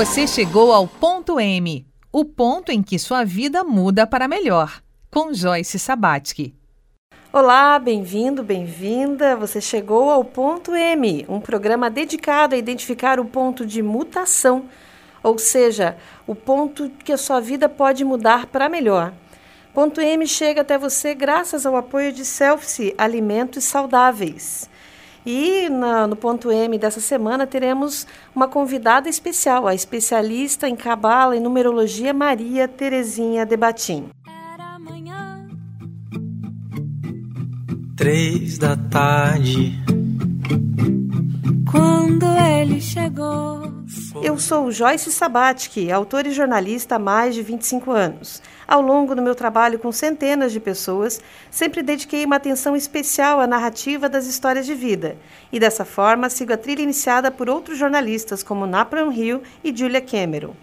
Você chegou ao ponto M, o ponto em que sua vida muda para melhor, com Joyce Sabatsky. Olá, bem-vindo, bem-vinda. Você chegou ao ponto M, um programa dedicado a identificar o ponto de mutação, ou seja, o ponto que a sua vida pode mudar para melhor. Ponto M chega até você graças ao apoio de Selfie Alimentos Saudáveis. E na, no ponto M dessa semana teremos uma convidada especial, a especialista em cabala e numerologia Maria Terezinha Debatim. Era amanhã. Três da tarde. Quando ele chegou. Eu sou Joyce Sabatsky, autora e jornalista há mais de 25 anos. Ao longo do meu trabalho com centenas de pessoas, sempre dediquei uma atenção especial à narrativa das histórias de vida. E dessa forma, sigo a trilha iniciada por outros jornalistas como Napram Hill e Julia Cameron.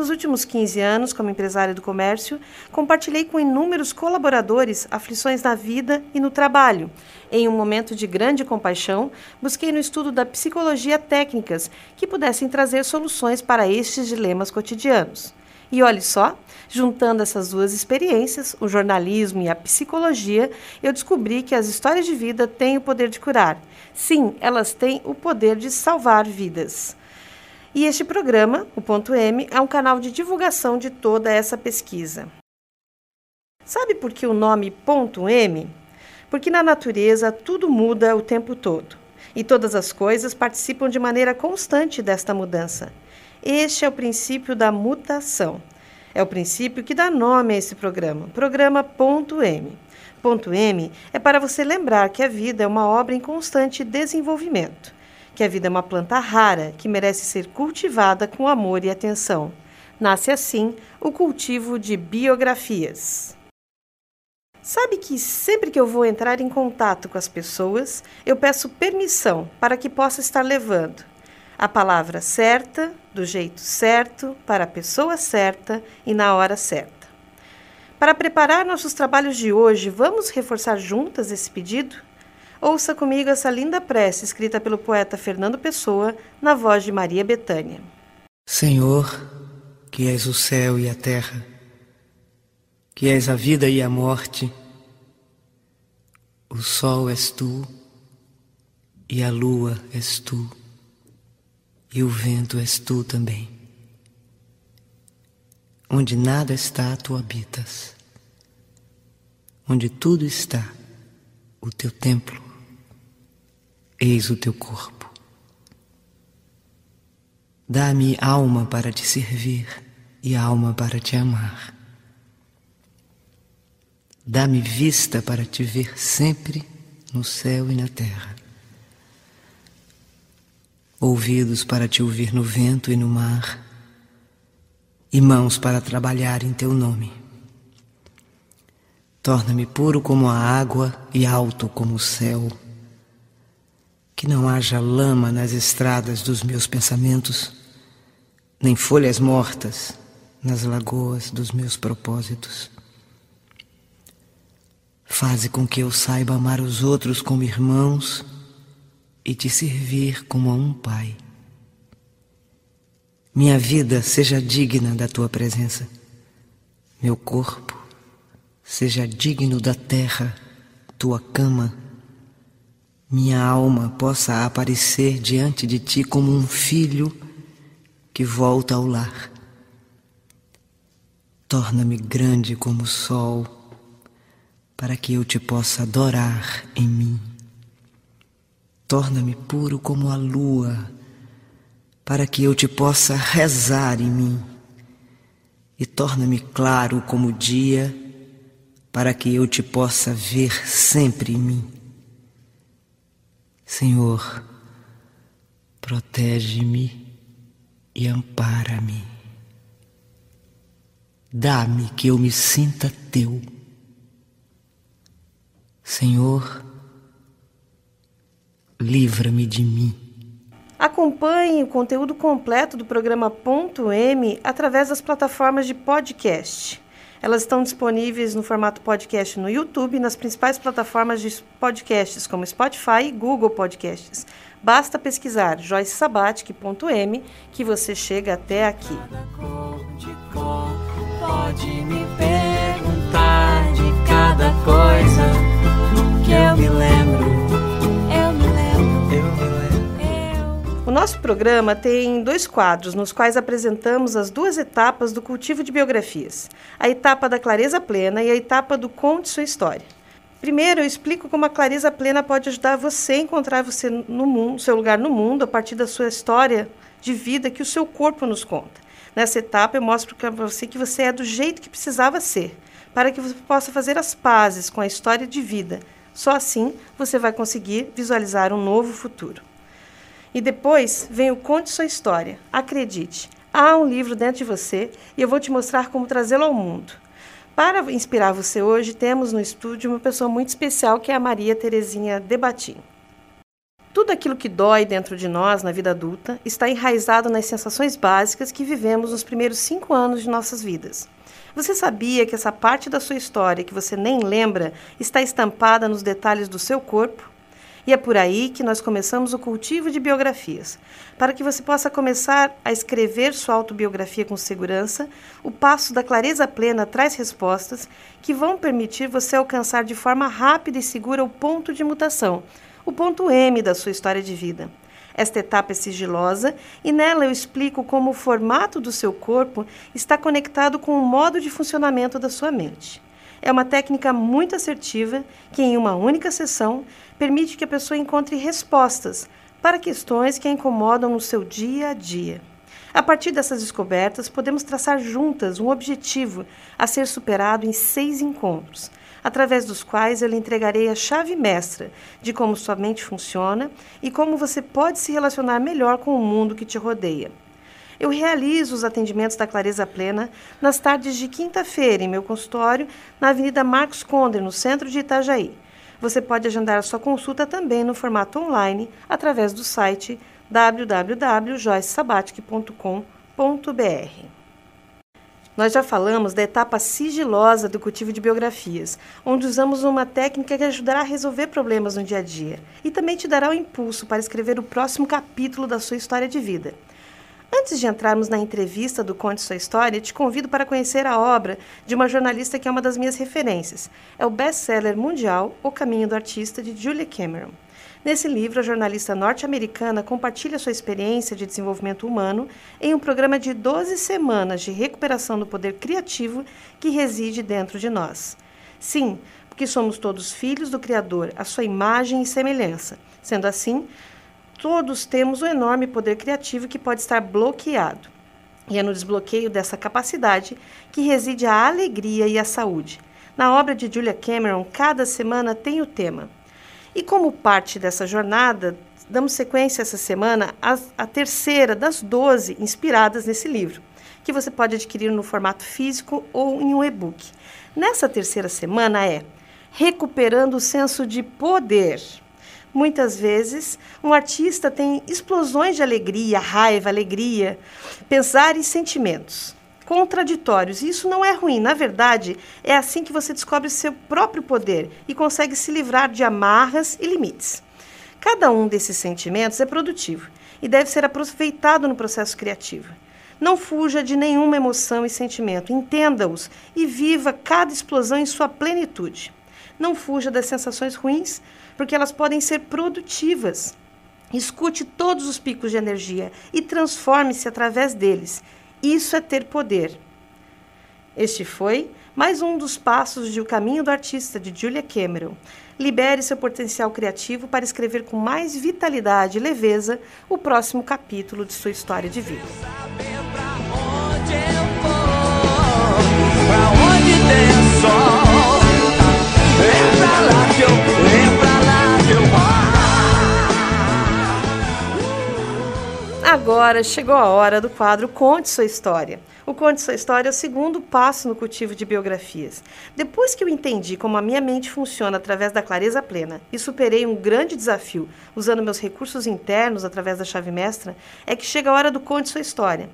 Nos últimos 15 anos, como empresária do comércio, compartilhei com inúmeros colaboradores aflições na vida e no trabalho. Em um momento de grande compaixão, busquei no estudo da psicologia técnicas que pudessem trazer soluções para estes dilemas cotidianos. E olhe só, juntando essas duas experiências, o jornalismo e a psicologia, eu descobri que as histórias de vida têm o poder de curar. Sim, elas têm o poder de salvar vidas. E este programa, o Ponto M, é um canal de divulgação de toda essa pesquisa. Sabe por que o nome Ponto M? Porque na natureza tudo muda o tempo todo e todas as coisas participam de maneira constante desta mudança. Este é o princípio da mutação. É o princípio que dá nome a esse programa, programa Ponto M. Ponto M é para você lembrar que a vida é uma obra em constante desenvolvimento que a vida é uma planta rara que merece ser cultivada com amor e atenção. Nasce assim o cultivo de biografias. Sabe que sempre que eu vou entrar em contato com as pessoas, eu peço permissão para que possa estar levando a palavra certa, do jeito certo, para a pessoa certa e na hora certa. Para preparar nossos trabalhos de hoje, vamos reforçar juntas esse pedido? Ouça comigo essa linda prece escrita pelo poeta Fernando Pessoa na voz de Maria Betânia. Senhor, que és o céu e a terra, que és a vida e a morte, o sol és tu e a lua és tu e o vento és tu também. Onde nada está, tu habitas. Onde tudo está, o teu templo eis o teu corpo. Dá-me alma para te servir e alma para te amar. Dá-me vista para te ver sempre no céu e na terra. Ouvidos para te ouvir no vento e no mar, e mãos para trabalhar em teu nome. Torna-me puro como a água e alto como o céu que não haja lama nas estradas dos meus pensamentos, nem folhas mortas nas lagoas dos meus propósitos. Faze com que eu saiba amar os outros como irmãos e te servir como a um pai. Minha vida seja digna da tua presença, meu corpo seja digno da terra, tua cama minha alma possa aparecer diante de ti como um filho que volta ao lar. Torna-me grande como o sol, para que eu te possa adorar em mim. Torna-me puro como a lua, para que eu te possa rezar em mim. E torna-me claro como o dia, para que eu te possa ver sempre em mim. Senhor, protege-me e ampara-me. Dá-me que eu me sinta teu. Senhor, livra-me de mim. Acompanhe o conteúdo completo do programa Ponto M através das plataformas de podcast. Elas estão disponíveis no formato podcast no YouTube e nas principais plataformas de podcasts, como Spotify e Google Podcasts. Basta pesquisar joycesabatic.m que você chega até aqui. Pode me perguntar de cada coisa que eu me lembro. Eu me lembro. Eu me lembro. O nosso programa tem dois quadros nos quais apresentamos as duas etapas do cultivo de biografias: a etapa da clareza plena e a etapa do conte sua história. Primeiro, eu explico como a clareza plena pode ajudar você a encontrar você no mundo, seu lugar no mundo a partir da sua história de vida que o seu corpo nos conta. Nessa etapa, eu mostro para você que você é do jeito que precisava ser, para que você possa fazer as pazes com a história de vida. Só assim você vai conseguir visualizar um novo futuro. E depois vem o Conte Sua História. Acredite, há um livro dentro de você e eu vou te mostrar como trazê-lo ao mundo. Para inspirar você hoje, temos no estúdio uma pessoa muito especial que é a Maria Terezinha Debatim. Tudo aquilo que dói dentro de nós na vida adulta está enraizado nas sensações básicas que vivemos nos primeiros cinco anos de nossas vidas. Você sabia que essa parte da sua história que você nem lembra está estampada nos detalhes do seu corpo? E é por aí que nós começamos o cultivo de biografias. Para que você possa começar a escrever sua autobiografia com segurança, o passo da clareza plena traz respostas que vão permitir você alcançar de forma rápida e segura o ponto de mutação, o ponto M da sua história de vida. Esta etapa é sigilosa e nela eu explico como o formato do seu corpo está conectado com o modo de funcionamento da sua mente. É uma técnica muito assertiva que, em uma única sessão, permite que a pessoa encontre respostas para questões que a incomodam no seu dia a dia. A partir dessas descobertas, podemos traçar juntas um objetivo a ser superado em seis encontros, através dos quais eu lhe entregarei a chave mestra de como sua mente funciona e como você pode se relacionar melhor com o mundo que te rodeia. Eu realizo os atendimentos da Clareza Plena nas tardes de quinta-feira em meu consultório na Avenida Marcos Conde, no centro de Itajaí. Você pode agendar a sua consulta também no formato online através do site www.joycesabatic.com.br. Nós já falamos da etapa sigilosa do cultivo de biografias, onde usamos uma técnica que ajudará a resolver problemas no dia a dia e também te dará o impulso para escrever o próximo capítulo da sua história de vida. Antes de entrarmos na entrevista do Conte Sua História, te convido para conhecer a obra de uma jornalista que é uma das minhas referências. É o best-seller mundial O Caminho do Artista, de Julia Cameron. Nesse livro, a jornalista norte-americana compartilha sua experiência de desenvolvimento humano em um programa de 12 semanas de recuperação do poder criativo que reside dentro de nós. Sim, porque somos todos filhos do Criador, a sua imagem e semelhança. Sendo assim, todos temos um enorme poder criativo que pode estar bloqueado. E é no desbloqueio dessa capacidade que reside a alegria e a saúde. Na obra de Julia Cameron, cada semana tem o tema. E como parte dessa jornada, damos sequência essa semana à, terceira das 12 inspiradas nesse livro, que você pode adquirir no formato físico ou em um e-book. Nessa terceira semana é Recuperando o Senso de Poder. Muitas vezes, um artista tem explosões de alegria, raiva, alegria, pesar e sentimentos contraditórios. E isso não é ruim, na verdade, é assim que você descobre seu próprio poder e consegue se livrar de amarras e limites. Cada um desses sentimentos é produtivo e deve ser aproveitado no processo criativo. Não fuja de nenhuma emoção e sentimento, entenda-os e viva cada explosão em sua plenitude. Não fuja das sensações ruins, porque elas podem ser produtivas. Escute todos os picos de energia e transforme-se através deles. Isso é ter poder. Este foi mais um dos passos de O Caminho do Artista, de Julia Cameron. Libere seu potencial criativo para escrever com mais vitalidade e leveza o próximo capítulo de sua história de vida. Agora chegou a hora do quadro Conte Sua História. O Conte Sua História é o segundo passo no cultivo de biografias. Depois que eu entendi como a minha mente funciona através da clareza plena e superei um grande desafio usando meus recursos internos através da chave mestra, é que chega a hora do Conte Sua História.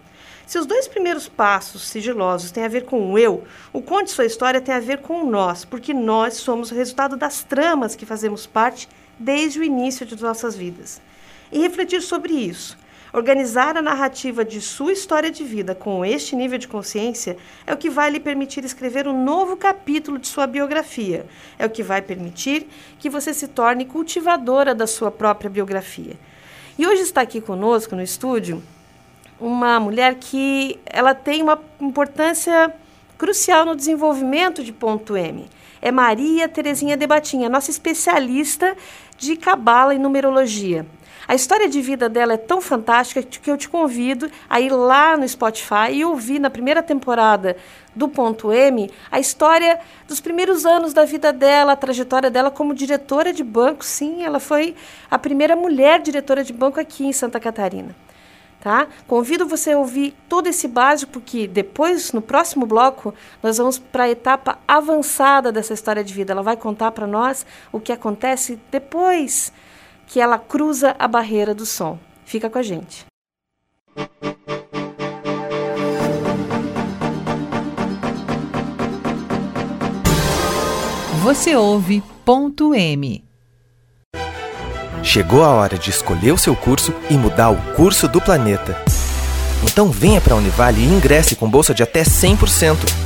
Se os dois primeiros passos sigilosos têm a ver com o eu, o Conte Sua História tem a ver com o nós, porque nós somos o resultado das tramas que fazemos parte desde o início de nossas vidas. E refletir sobre isso Organizar a narrativa de sua história de vida com este nível de consciência é o que vai lhe permitir escrever um novo capítulo de sua biografia. É o que vai permitir que você se torne cultivadora da sua própria biografia. E hoje está aqui conosco no estúdio uma mulher que ela tem uma importância crucial no desenvolvimento de ponto M. É Maria Terezinha Debatinha, nossa especialista de cabala e numerologia. A história de vida dela é tão fantástica que eu te convido a ir lá no Spotify e ouvir na primeira temporada do Ponto M a história dos primeiros anos da vida dela, a trajetória dela como diretora de banco. Sim, ela foi a primeira mulher diretora de banco aqui em Santa Catarina. Tá? Convido você a ouvir todo esse básico, porque depois, no próximo bloco, nós vamos para a etapa avançada dessa história de vida. Ela vai contar para nós o que acontece depois que ela cruza a barreira do som. Fica com a gente. Você ouve ponto M. Chegou a hora de escolher o seu curso e mudar o curso do planeta. Então venha para a Univale e ingresse com bolsa de até 100%.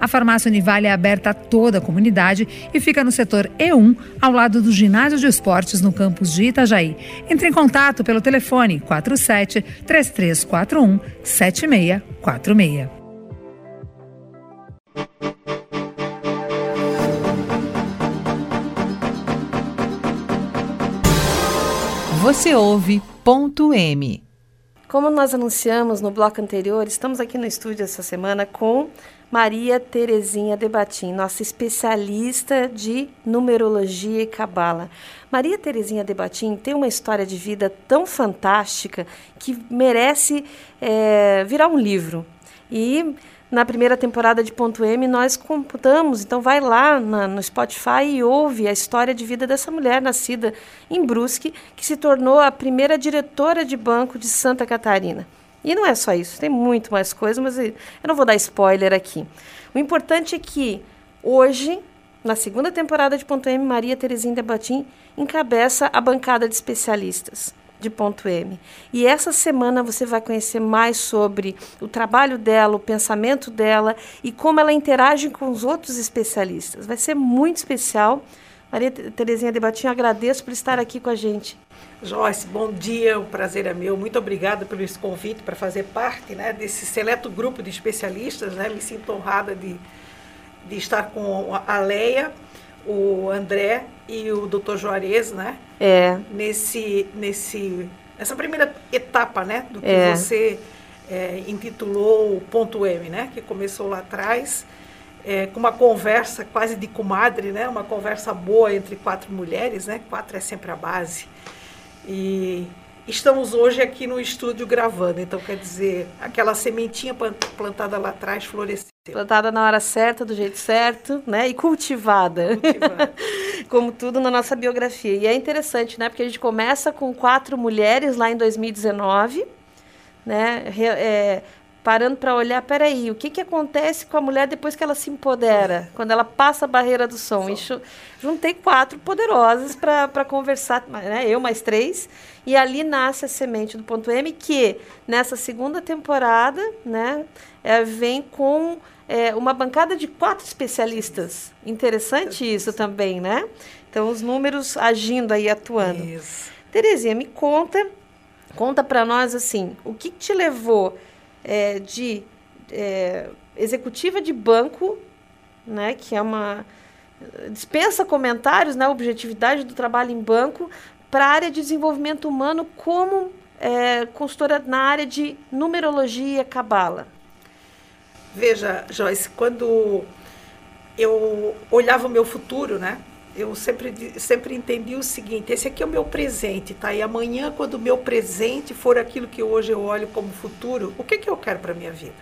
A farmácia Univale é aberta a toda a comunidade e fica no setor E1, ao lado do ginásio de esportes no campus de Itajaí. Entre em contato pelo telefone 47 3341 7646. Você ouve ponto M. Como nós anunciamos no bloco anterior, estamos aqui no estúdio essa semana com Maria Terezinha Debatim, nossa especialista de numerologia e cabala. Maria Terezinha Debatim tem uma história de vida tão fantástica que merece é, virar um livro. E na primeira temporada de Ponto M nós computamos, então vai lá na, no Spotify e ouve a história de vida dessa mulher nascida em Brusque, que se tornou a primeira diretora de banco de Santa Catarina. E não é só isso, tem muito mais coisas, mas eu não vou dar spoiler aqui. O importante é que hoje, na segunda temporada de Ponto M, Maria Terezinha Debatim encabeça a bancada de especialistas de Ponto M. E essa semana você vai conhecer mais sobre o trabalho dela, o pensamento dela e como ela interage com os outros especialistas. Vai ser muito especial. Maria Terezinha Debatinho, agradeço por estar aqui com a gente. Joyce, bom dia, o prazer é meu. Muito obrigada pelo esse convite para fazer parte né, desse seleto grupo de especialistas. Né? Me sinto honrada de, de estar com a Leia, o André e o Dr. Juarez, né? É. Nesse, nesse, nessa primeira etapa, né? Do que é. você é, intitulou o Ponto M, né? Que começou lá atrás é, com uma conversa quase de comadre, né? Uma conversa boa entre quatro mulheres, né? Quatro é sempre a base. E estamos hoje aqui no estúdio gravando, então quer dizer, aquela sementinha plantada lá atrás floresceu. Plantada na hora certa, do jeito certo, né? E cultivada. cultivada. Como tudo na nossa biografia. E é interessante, né? Porque a gente começa com quatro mulheres lá em 2019, né? É, parando para olhar, peraí, o que, que acontece com a mulher depois que ela se empodera, quando ela passa a barreira do som? E juntei quatro poderosas para conversar, né? eu mais três, e ali nasce a semente do ponto M, que nessa segunda temporada né, é, vem com é, uma bancada de quatro especialistas. Interessante isso também, né? Então, os números agindo aí, atuando. Isso. Terezinha, me conta, conta para nós assim, o que te levou é, de é, executiva de banco, né, que é uma dispensa comentários, né, objetividade do trabalho em banco, para a área de desenvolvimento humano como é, consultora na área de numerologia cabala. Veja, Joyce, quando eu olhava o meu futuro, né? Eu sempre, sempre entendi o seguinte: esse aqui é o meu presente, tá? E amanhã, quando o meu presente for aquilo que hoje eu olho como futuro, o que, que eu quero para minha vida?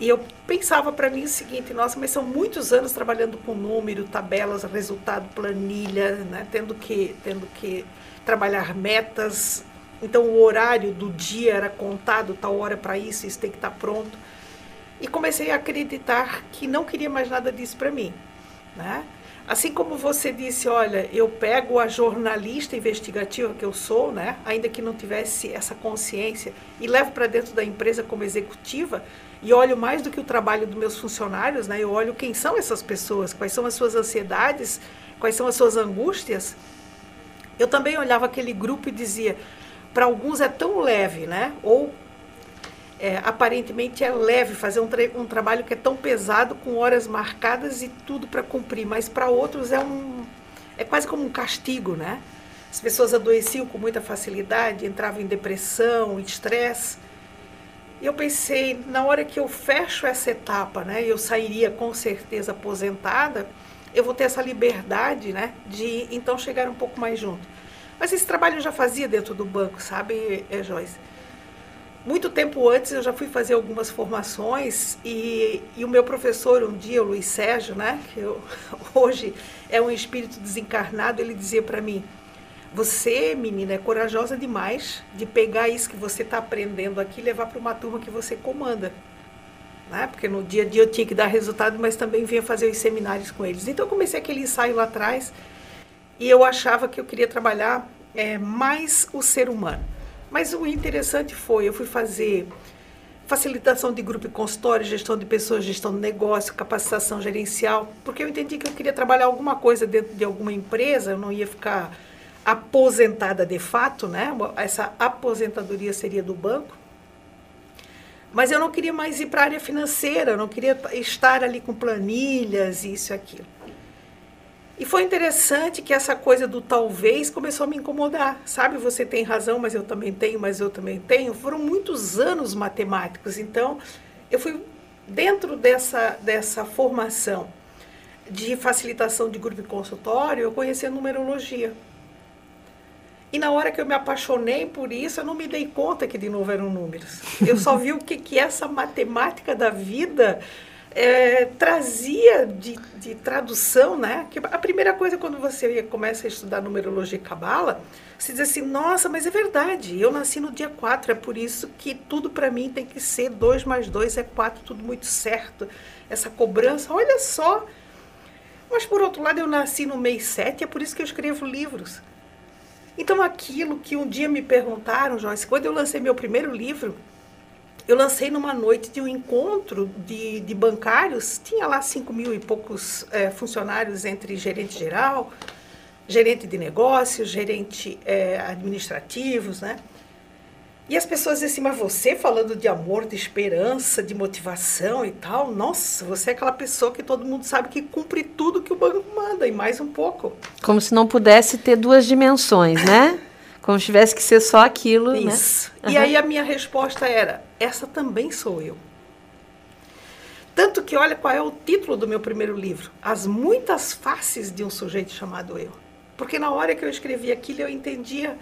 E eu pensava para mim o seguinte: nossa, mas são muitos anos trabalhando com número, tabelas, resultado, planilha, né? Tendo que, tendo que trabalhar metas. Então, o horário do dia era contado, tal hora para isso, isso tem que estar tá pronto. E comecei a acreditar que não queria mais nada disso para mim, né? Assim como você disse, olha, eu pego a jornalista investigativa que eu sou, né, ainda que não tivesse essa consciência, e levo para dentro da empresa como executiva, e olho mais do que o trabalho dos meus funcionários, né, eu olho quem são essas pessoas, quais são as suas ansiedades, quais são as suas angústias. Eu também olhava aquele grupo e dizia, para alguns é tão leve, né, ou é, aparentemente é leve fazer um, tra um, trabalho que é tão pesado, com horas marcadas e tudo para cumprir, mas para outros é um é quase como um castigo, né? As pessoas adoeciam com muita facilidade, entravam em depressão, estresse. E eu pensei, na hora que eu fecho essa etapa, né, eu sairia com certeza aposentada, eu vou ter essa liberdade, né, de então chegar um pouco mais junto. Mas esse trabalho eu já fazia dentro do banco, sabe, é, Joyce? Muito tempo antes eu já fui fazer algumas formações e, e o meu professor um dia, o Luiz Sérgio, né, que eu, hoje é um espírito desencarnado, ele dizia para mim: você, menina, é corajosa demais de pegar isso que você está aprendendo aqui e levar para uma turma que você comanda. Né? Porque no dia a dia eu tinha que dar resultado, mas também vinha fazer os seminários com eles. Então eu comecei aquele ensaio lá atrás e eu achava que eu queria trabalhar é, mais o ser humano. Mas o interessante foi, eu fui fazer facilitação de grupo e consultório, gestão de pessoas, gestão de negócio, capacitação gerencial, porque eu entendi que eu queria trabalhar alguma coisa dentro de alguma empresa, eu não ia ficar aposentada de fato, né? Essa aposentadoria seria do banco. Mas eu não queria mais ir para a área financeira, eu não queria estar ali com planilhas, isso e aquilo. E foi interessante que essa coisa do talvez começou a me incomodar. Sabe, você tem razão, mas eu também tenho, mas eu também tenho. Foram muitos anos matemáticos. Então, eu fui dentro dessa, dessa formação de facilitação de grupo e consultório, eu conheci a numerologia. E na hora que eu me apaixonei por isso, eu não me dei conta que de novo eram números. Eu só vi o que, que essa matemática da vida é, trazia de, de, tradução, né? Que a primeira coisa quando você começa a estudar numerologia e cabala, você diz assim, nossa, mas é verdade, eu nasci no dia 4, é por isso que tudo para mim tem que ser 2 mais 2 é 4, tudo muito certo. Essa cobrança, olha só. Mas por outro lado, eu nasci no mês 7, é por isso que eu escrevo livros. Então aquilo que um dia me perguntaram, Joyce, quando eu lancei meu primeiro livro, eu lancei numa noite de um encontro de, de bancários, tinha lá 5 mil e poucos é, funcionários entre gerente geral, gerente de negócios, gerente é, administrativos, né? E as pessoas dizem assim, mas você falando de amor, de esperança, de motivação e tal, nossa, você é aquela pessoa que todo mundo sabe que cumpre tudo que o banco manda e mais um pouco. Como se não pudesse ter duas dimensões, né? Como se tivesse que ser só aquilo, né? Isso. né? E uhum. aí a minha resposta era: essa também sou eu. Tanto que olha qual é o título do meu primeiro livro: As muitas faces de um sujeito chamado eu. Porque na hora que eu escrevi aquilo eu entendia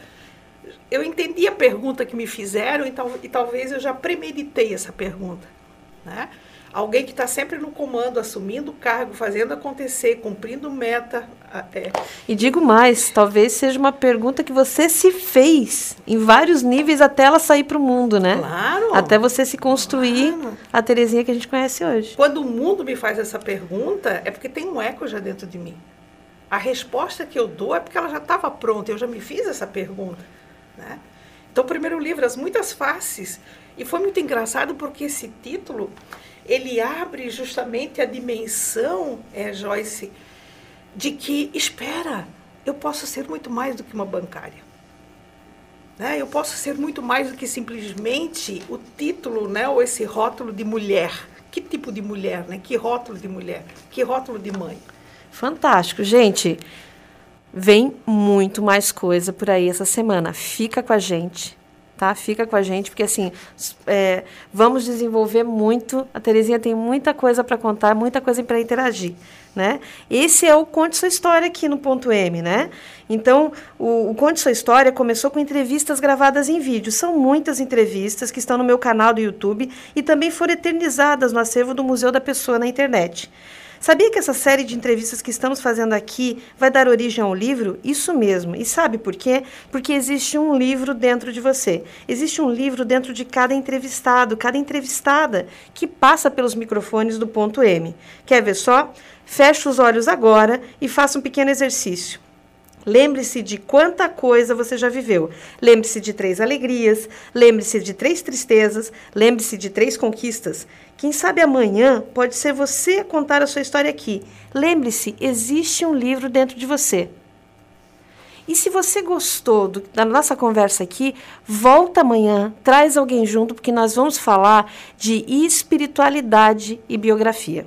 eu entendi a pergunta que me fizeram e, tal, e talvez eu já premeditei essa pergunta, né? Alguém que está sempre no comando, assumindo o cargo, fazendo acontecer, cumprindo meta. É. E digo mais, talvez seja uma pergunta que você se fez em vários níveis até ela sair para o mundo, né? Claro. Até você se construir claro. a Terezinha que a gente conhece hoje. Quando o mundo me faz essa pergunta, é porque tem um eco já dentro de mim. A resposta que eu dou é porque ela já estava pronta, eu já me fiz essa pergunta. Né? Então, o primeiro livro, As Muitas Faces, e foi muito engraçado porque esse título ele abre justamente a dimensão, é, Joyce, de que, espera, eu posso ser muito mais do que uma bancária. Né? Eu posso ser muito mais do que simplesmente o título né, ou esse rótulo de mulher. Que tipo de mulher? Né? Que rótulo de mulher? Que rótulo de mãe? Fantástico. Gente, vem muito mais coisa por aí essa semana. Fica com a gente tá? Fica com a gente, porque assim, é, vamos desenvolver muito. A Terezinha tem muita coisa para contar, muita coisa para interagir, né? Esse é o Conte Sua História aqui no Ponto M, né? Então, o, o Conte Sua História começou com entrevistas gravadas em vídeo. São muitas entrevistas que estão no meu canal do YouTube e também foram eternizadas no acervo do Museu da Pessoa na internet. Sabia que essa série de entrevistas que estamos fazendo aqui vai dar origem a um livro? Isso mesmo. E sabe por quê? Porque existe um livro dentro de você. Existe um livro dentro de cada entrevistado, cada entrevistada que passa pelos microfones do ponto M. Quer ver só? Feche os olhos agora e faça um pequeno exercício. Lembre-se de quanta coisa você já viveu. Lembre-se de três alegrias, lembre-se de três tristezas, lembre-se de três conquistas. Quem sabe amanhã pode ser você a contar a sua história aqui. Lembre-se, existe um livro dentro de você. E se você gostou do, da nossa conversa aqui, volta amanhã, traz alguém junto, porque nós vamos falar de espiritualidade e biografia.